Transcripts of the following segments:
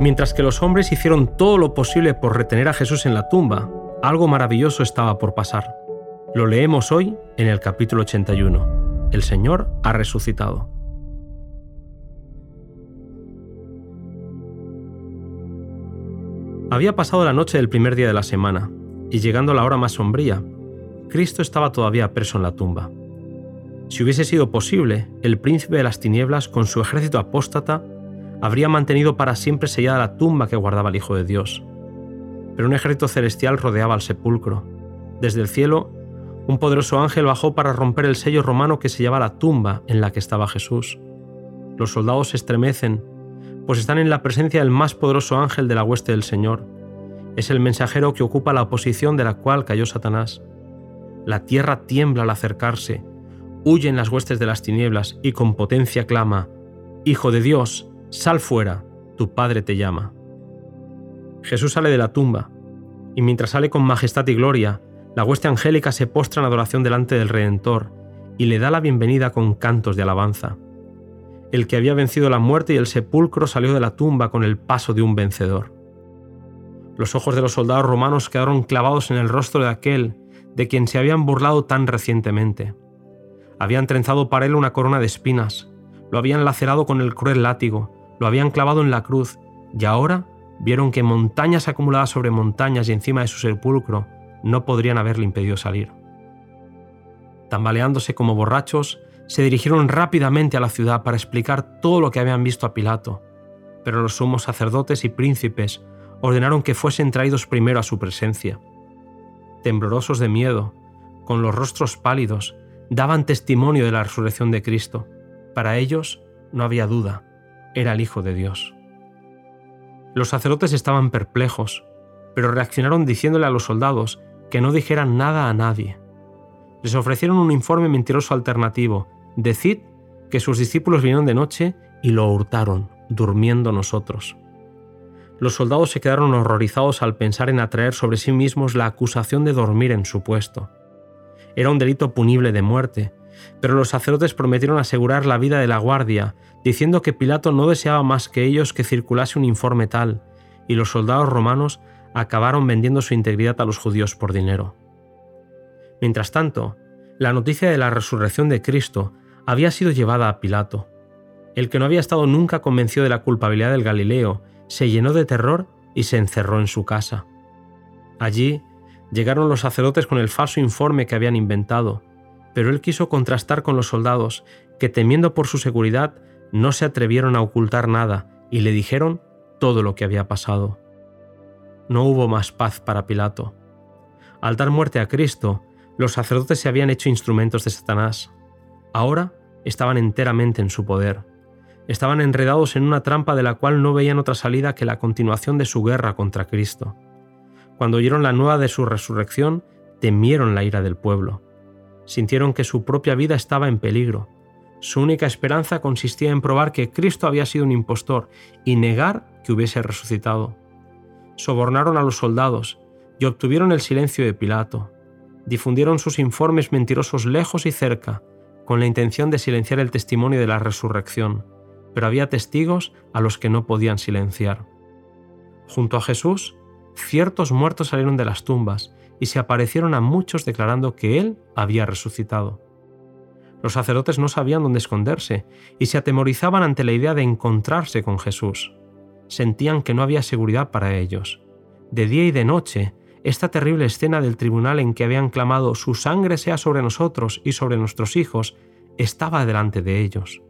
Mientras que los hombres hicieron todo lo posible por retener a Jesús en la tumba, algo maravilloso estaba por pasar. Lo leemos hoy en el capítulo 81. El Señor ha resucitado. Había pasado la noche del primer día de la semana, y llegando la hora más sombría, Cristo estaba todavía preso en la tumba. Si hubiese sido posible, el príncipe de las tinieblas, con su ejército apóstata, habría mantenido para siempre sellada la tumba que guardaba el Hijo de Dios. Pero un ejército celestial rodeaba el sepulcro. Desde el cielo, un poderoso ángel bajó para romper el sello romano que sellaba la tumba en la que estaba Jesús. Los soldados se estremecen, pues están en la presencia del más poderoso ángel de la hueste del Señor. Es el mensajero que ocupa la posición de la cual cayó Satanás. La tierra tiembla al acercarse, huyen las huestes de las tinieblas y con potencia clama, Hijo de Dios, Sal fuera, tu Padre te llama. Jesús sale de la tumba, y mientras sale con majestad y gloria, la hueste angélica se postra en adoración delante del Redentor y le da la bienvenida con cantos de alabanza. El que había vencido la muerte y el sepulcro salió de la tumba con el paso de un vencedor. Los ojos de los soldados romanos quedaron clavados en el rostro de aquel de quien se habían burlado tan recientemente. Habían trenzado para él una corona de espinas, lo habían lacerado con el cruel látigo, lo habían clavado en la cruz y ahora vieron que montañas acumuladas sobre montañas y encima de su sepulcro no podrían haberle impedido salir. Tambaleándose como borrachos, se dirigieron rápidamente a la ciudad para explicar todo lo que habían visto a Pilato, pero los sumos sacerdotes y príncipes ordenaron que fuesen traídos primero a su presencia. Temblorosos de miedo, con los rostros pálidos, daban testimonio de la resurrección de Cristo. Para ellos no había duda, era el Hijo de Dios. Los sacerdotes estaban perplejos, pero reaccionaron diciéndole a los soldados que no dijeran nada a nadie. Les ofrecieron un informe mentiroso alternativo. Decid que sus discípulos vinieron de noche y lo hurtaron, durmiendo nosotros. Los soldados se quedaron horrorizados al pensar en atraer sobre sí mismos la acusación de dormir en su puesto. Era un delito punible de muerte, pero los sacerdotes prometieron asegurar la vida de la guardia, diciendo que Pilato no deseaba más que ellos que circulase un informe tal, y los soldados romanos acabaron vendiendo su integridad a los judíos por dinero. Mientras tanto, la noticia de la resurrección de Cristo había sido llevada a Pilato. El que no había estado nunca convencido de la culpabilidad del Galileo se llenó de terror y se encerró en su casa. Allí llegaron los sacerdotes con el falso informe que habían inventado, pero él quiso contrastar con los soldados, que temiendo por su seguridad no se atrevieron a ocultar nada y le dijeron todo lo que había pasado. No hubo más paz para Pilato. Al dar muerte a Cristo, los sacerdotes se habían hecho instrumentos de Satanás. Ahora estaban enteramente en su poder. Estaban enredados en una trampa de la cual no veían otra salida que la continuación de su guerra contra Cristo. Cuando oyeron la nueva de su resurrección, temieron la ira del pueblo sintieron que su propia vida estaba en peligro. Su única esperanza consistía en probar que Cristo había sido un impostor y negar que hubiese resucitado. Sobornaron a los soldados y obtuvieron el silencio de Pilato. Difundieron sus informes mentirosos lejos y cerca, con la intención de silenciar el testimonio de la resurrección, pero había testigos a los que no podían silenciar. Junto a Jesús, ciertos muertos salieron de las tumbas y se aparecieron a muchos declarando que Él había resucitado. Los sacerdotes no sabían dónde esconderse y se atemorizaban ante la idea de encontrarse con Jesús. Sentían que no había seguridad para ellos. De día y de noche, esta terrible escena del tribunal en que habían clamado Su sangre sea sobre nosotros y sobre nuestros hijos, estaba delante de ellos.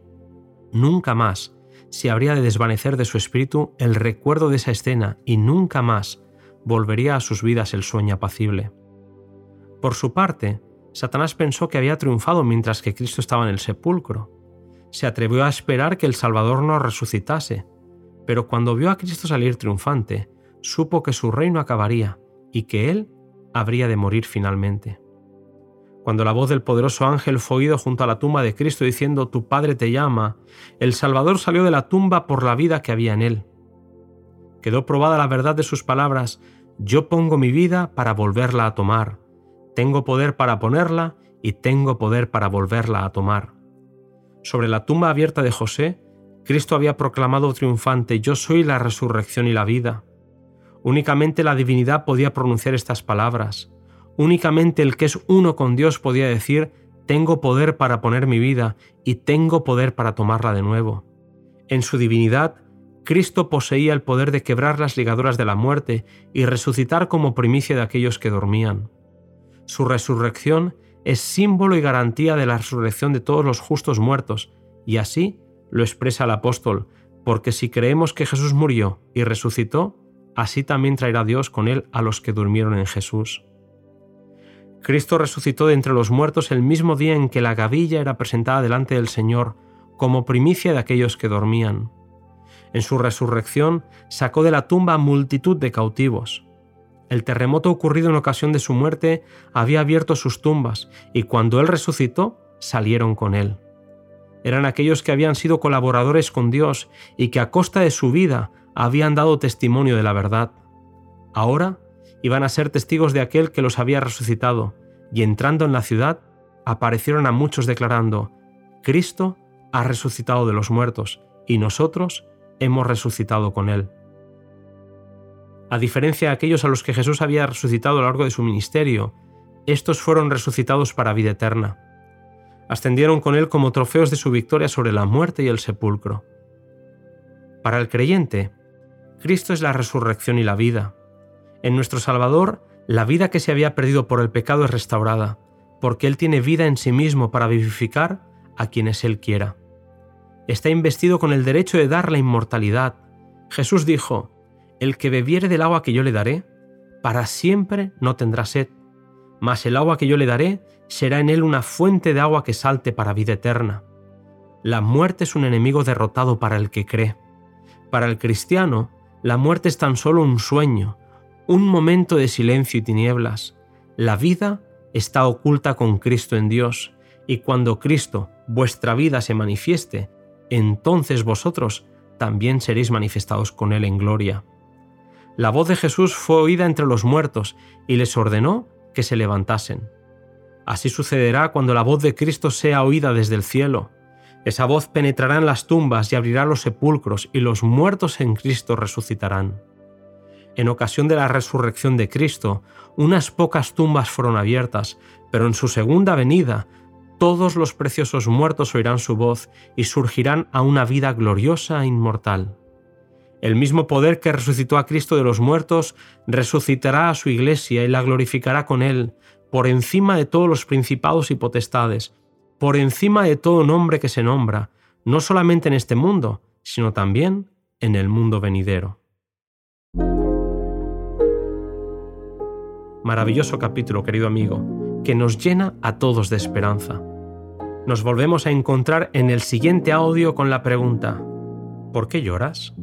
Nunca más se habría de desvanecer de su espíritu el recuerdo de esa escena y nunca más volvería a sus vidas el sueño apacible. Por su parte, Satanás pensó que había triunfado mientras que Cristo estaba en el sepulcro. Se atrevió a esperar que el Salvador no resucitase, pero cuando vio a Cristo salir triunfante, supo que su reino acabaría y que Él habría de morir finalmente. Cuando la voz del poderoso ángel fue oído junto a la tumba de Cristo diciendo Tu Padre te llama, el Salvador salió de la tumba por la vida que había en él. Quedó probada la verdad de sus palabras, yo pongo mi vida para volverla a tomar, tengo poder para ponerla y tengo poder para volverla a tomar. Sobre la tumba abierta de José Cristo había proclamado triunfante, Yo soy la resurrección y la vida. Únicamente la divinidad podía pronunciar estas palabras. Únicamente el que es uno con Dios podía decir, Tengo poder para poner mi vida y tengo poder para tomarla de nuevo. En su divinidad, Cristo poseía el poder de quebrar las ligaduras de la muerte y resucitar como primicia de aquellos que dormían. Su resurrección es símbolo y garantía de la resurrección de todos los justos muertos, y así lo expresa el apóstol, porque si creemos que Jesús murió y resucitó, así también traerá Dios con él a los que durmieron en Jesús. Cristo resucitó de entre los muertos el mismo día en que la gavilla era presentada delante del Señor como primicia de aquellos que dormían. En su resurrección sacó de la tumba multitud de cautivos. El terremoto ocurrido en ocasión de su muerte había abierto sus tumbas y cuando él resucitó salieron con él. Eran aquellos que habían sido colaboradores con Dios y que a costa de su vida habían dado testimonio de la verdad. Ahora iban a ser testigos de aquel que los había resucitado, y entrando en la ciudad, aparecieron a muchos declarando, Cristo ha resucitado de los muertos, y nosotros hemos resucitado con él. A diferencia de aquellos a los que Jesús había resucitado a lo largo de su ministerio, estos fueron resucitados para vida eterna. Ascendieron con él como trofeos de su victoria sobre la muerte y el sepulcro. Para el creyente, Cristo es la resurrección y la vida. En nuestro Salvador, la vida que se había perdido por el pecado es restaurada, porque Él tiene vida en sí mismo para vivificar a quienes Él quiera. Está investido con el derecho de dar la inmortalidad. Jesús dijo, el que bebiere del agua que yo le daré, para siempre no tendrá sed, mas el agua que yo le daré será en él una fuente de agua que salte para vida eterna. La muerte es un enemigo derrotado para el que cree. Para el cristiano, la muerte es tan solo un sueño, un momento de silencio y tinieblas. La vida está oculta con Cristo en Dios, y cuando Cristo, vuestra vida, se manifieste, entonces vosotros también seréis manifestados con Él en gloria la voz de Jesús fue oída entre los muertos y les ordenó que se levantasen. Así sucederá cuando la voz de Cristo sea oída desde el cielo. Esa voz penetrará en las tumbas y abrirá los sepulcros y los muertos en Cristo resucitarán. En ocasión de la resurrección de Cristo, unas pocas tumbas fueron abiertas, pero en su segunda venida, todos los preciosos muertos oirán su voz y surgirán a una vida gloriosa e inmortal. El mismo poder que resucitó a Cristo de los muertos resucitará a su iglesia y la glorificará con él, por encima de todos los principados y potestades, por encima de todo nombre que se nombra, no solamente en este mundo, sino también en el mundo venidero. Maravilloso capítulo, querido amigo, que nos llena a todos de esperanza. Nos volvemos a encontrar en el siguiente audio con la pregunta, ¿por qué lloras?